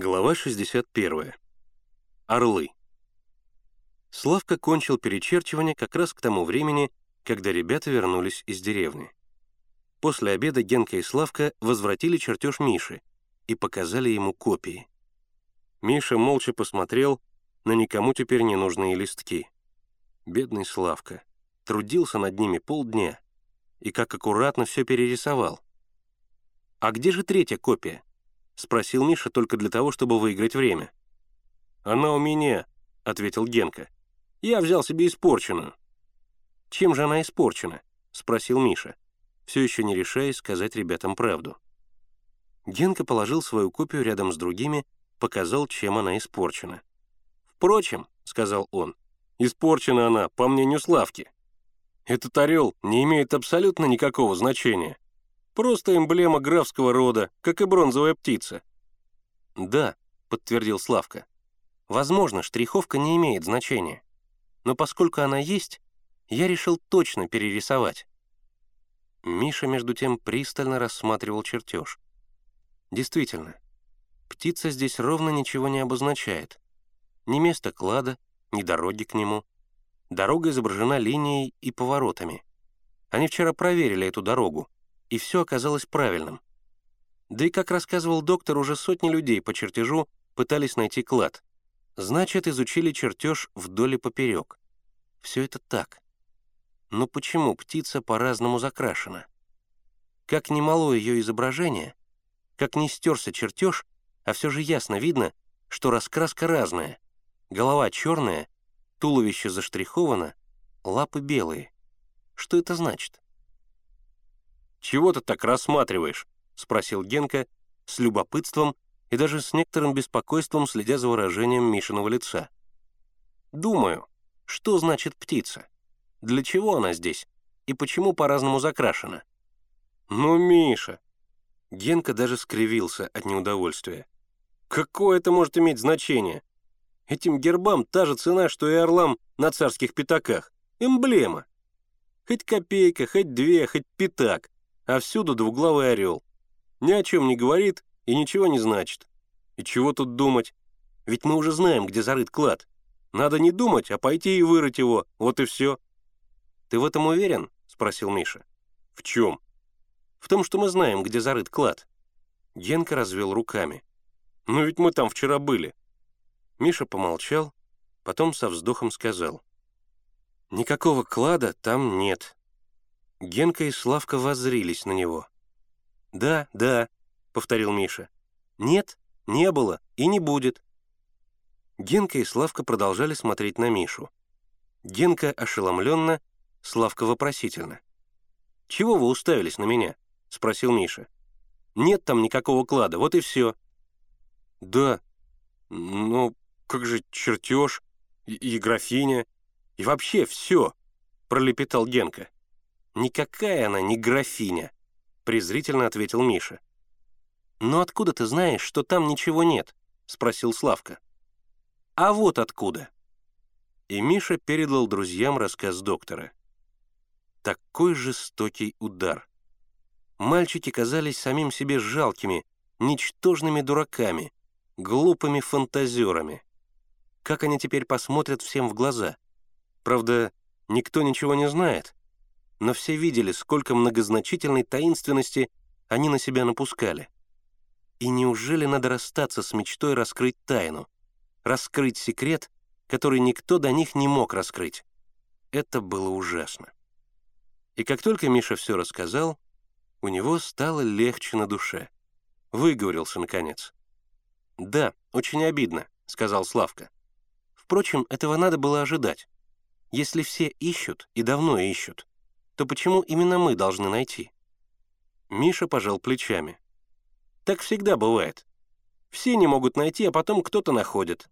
Глава 61. Орлы. Славка кончил перечерчивание как раз к тому времени, когда ребята вернулись из деревни. После обеда Генка и Славка возвратили чертеж Миши и показали ему копии. Миша молча посмотрел на никому теперь не нужные листки. Бедный Славка. Трудился над ними полдня и как аккуратно все перерисовал. «А где же третья копия?» — спросил Миша только для того, чтобы выиграть время. «Она у меня», — ответил Генка. «Я взял себе испорченную». «Чем же она испорчена?» — спросил Миша, все еще не решаясь сказать ребятам правду. Генка положил свою копию рядом с другими, показал, чем она испорчена. «Впрочем», — сказал он, — «испорчена она, по мнению Славки. Этот орел не имеет абсолютно никакого значения. Просто эмблема графского рода, как и бронзовая птица». «Да», — подтвердил Славка. «Возможно, штриховка не имеет значения. Но поскольку она есть, я решил точно перерисовать». Миша, между тем, пристально рассматривал чертеж. Действительно, птица здесь ровно ничего не обозначает. Ни место клада, ни дороги к нему. Дорога изображена линией и поворотами. Они вчера проверили эту дорогу, и все оказалось правильным. Да и, как рассказывал доктор, уже сотни людей по чертежу пытались найти клад. Значит, изучили чертеж вдоль и поперек. Все это так. Но почему птица по-разному закрашена? Как немало ее изображение, как не стерся чертеж, а все же ясно видно, что раскраска разная. Голова черная, туловище заштриховано, лапы белые. Что это значит? «Чего ты так рассматриваешь?» — спросил Генка с любопытством и даже с некоторым беспокойством, следя за выражением Мишиного лица. «Думаю, что значит птица? Для чего она здесь? И почему по-разному закрашена?» «Ну, Миша!» Генка даже скривился от неудовольствия. «Какое это может иметь значение? Этим гербам та же цена, что и орлам на царских пятаках. Эмблема. Хоть копейка, хоть две, хоть пятак а всюду двуглавый орел. Ни о чем не говорит и ничего не значит. И чего тут думать? Ведь мы уже знаем, где зарыт клад. Надо не думать, а пойти и вырыть его, вот и все. «Ты в этом уверен?» — спросил Миша. «В чем?» «В том, что мы знаем, где зарыт клад». Генка развел руками. «Ну ведь мы там вчера были». Миша помолчал, потом со вздохом сказал. «Никакого клада там нет. Генка и Славка воззрились на него. «Да, да», — повторил Миша. «Нет, не было и не будет». Генка и Славка продолжали смотреть на Мишу. Генка ошеломленно, Славка вопросительно. «Чего вы уставились на меня?» — спросил Миша. «Нет там никакого клада, вот и все». «Да, ну, как же чертеж и, и графиня, и вообще все», — пролепетал Генка. «Никакая она не графиня», — презрительно ответил Миша. «Но откуда ты знаешь, что там ничего нет?» — спросил Славка. «А вот откуда». И Миша передал друзьям рассказ доктора. Такой жестокий удар. Мальчики казались самим себе жалкими, ничтожными дураками, глупыми фантазерами. Как они теперь посмотрят всем в глаза? Правда, никто ничего не знает, но все видели, сколько многозначительной таинственности они на себя напускали. И неужели надо расстаться с мечтой раскрыть тайну, раскрыть секрет, который никто до них не мог раскрыть? Это было ужасно. И как только Миша все рассказал, у него стало легче на душе. Выговорился, наконец. «Да, очень обидно», — сказал Славка. «Впрочем, этого надо было ожидать. Если все ищут, и давно ищут, то почему именно мы должны найти? Миша пожал плечами. Так всегда бывает. Все не могут найти, а потом кто-то находит.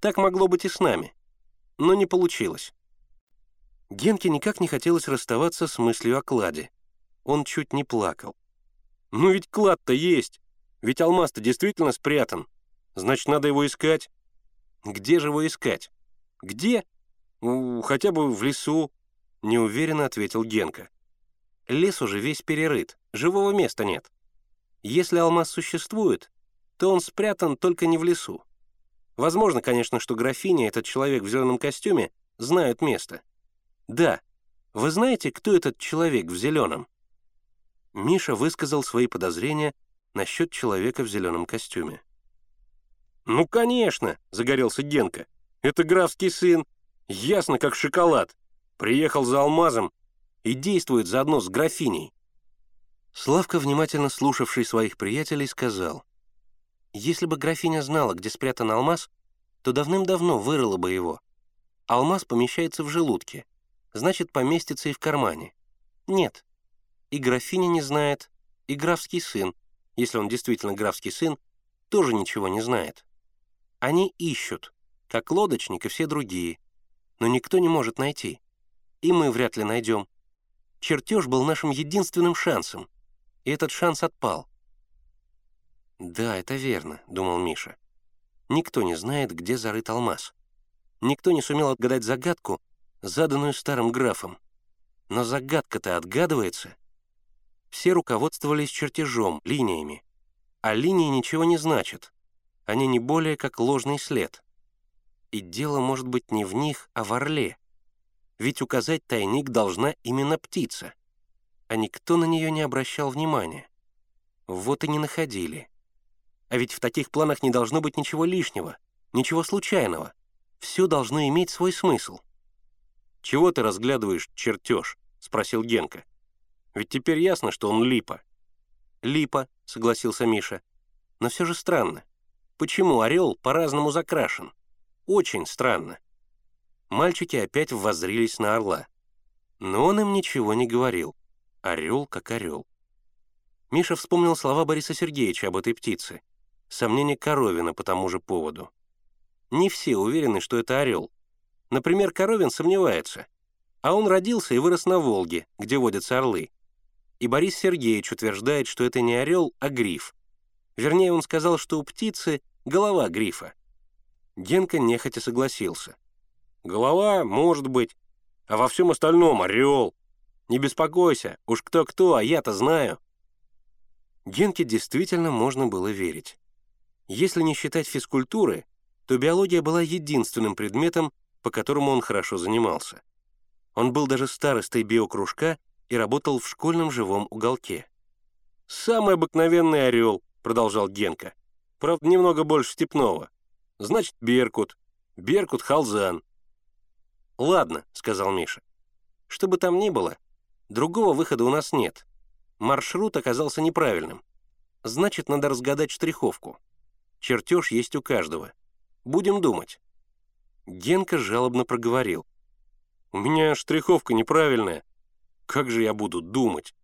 Так могло быть и с нами. Но не получилось. Генке никак не хотелось расставаться с мыслью о кладе. Он чуть не плакал. «Ну ведь клад-то есть! Ведь алмаз-то действительно спрятан. Значит, надо его искать. Где же его искать? Где? Ну, хотя бы в лесу, неуверенно ответил Генка. Лес уже весь перерыт, живого места нет. Если алмаз существует, то он спрятан только не в лесу. Возможно, конечно, что графиня этот человек в зеленом костюме знают место. Да, вы знаете, кто этот человек в зеленом? Миша высказал свои подозрения насчет человека в зеленом костюме. «Ну, конечно!» — загорелся Генка. «Это графский сын. Ясно, как шоколад. Приехал за алмазом и действует заодно с графиней». Славка, внимательно слушавший своих приятелей, сказал, «Если бы графиня знала, где спрятан алмаз, то давным-давно вырыла бы его. Алмаз помещается в желудке, значит, поместится и в кармане. Нет, и графиня не знает, и графский сын, если он действительно графский сын, тоже ничего не знает. Они ищут, как лодочник и все другие, но никто не может найти. И мы вряд ли найдем. Чертеж был нашим единственным шансом, и этот шанс отпал. «Да, это верно», — думал Миша. «Никто не знает, где зарыт алмаз. Никто не сумел отгадать загадку, заданную старым графом. Но загадка-то отгадывается. Все руководствовались чертежом, линиями. А линии ничего не значат. Они не более как ложный след. И дело может быть не в них, а в орле. Ведь указать тайник должна именно птица — а никто на нее не обращал внимания. Вот и не находили. А ведь в таких планах не должно быть ничего лишнего, ничего случайного. Все должно иметь свой смысл. «Чего ты разглядываешь чертеж?» — спросил Генка. «Ведь теперь ясно, что он липа». «Липа», — согласился Миша. «Но все же странно. Почему орел по-разному закрашен? Очень странно». Мальчики опять воззрились на орла. Но он им ничего не говорил. Орел как орел. Миша вспомнил слова Бориса Сергеевича об этой птице. Сомнение Коровина по тому же поводу. Не все уверены, что это орел. Например, Коровин сомневается. А он родился и вырос на Волге, где водятся орлы. И Борис Сергеевич утверждает, что это не орел, а гриф. Вернее, он сказал, что у птицы голова грифа. Генка нехотя согласился. «Голова, может быть, а во всем остальном орел. Не беспокойся, уж кто-кто, а я-то знаю». Генке действительно можно было верить. Если не считать физкультуры, то биология была единственным предметом, по которому он хорошо занимался. Он был даже старостой биокружка и работал в школьном живом уголке. «Самый обыкновенный орел», — продолжал Генка. «Правда, немного больше степного. Значит, Беркут. Беркут Халзан». «Ладно», — сказал Миша. «Что бы там ни было, Другого выхода у нас нет. Маршрут оказался неправильным. Значит, надо разгадать штриховку. Чертеж есть у каждого. Будем думать. Генка жалобно проговорил. «У меня штриховка неправильная. Как же я буду думать?»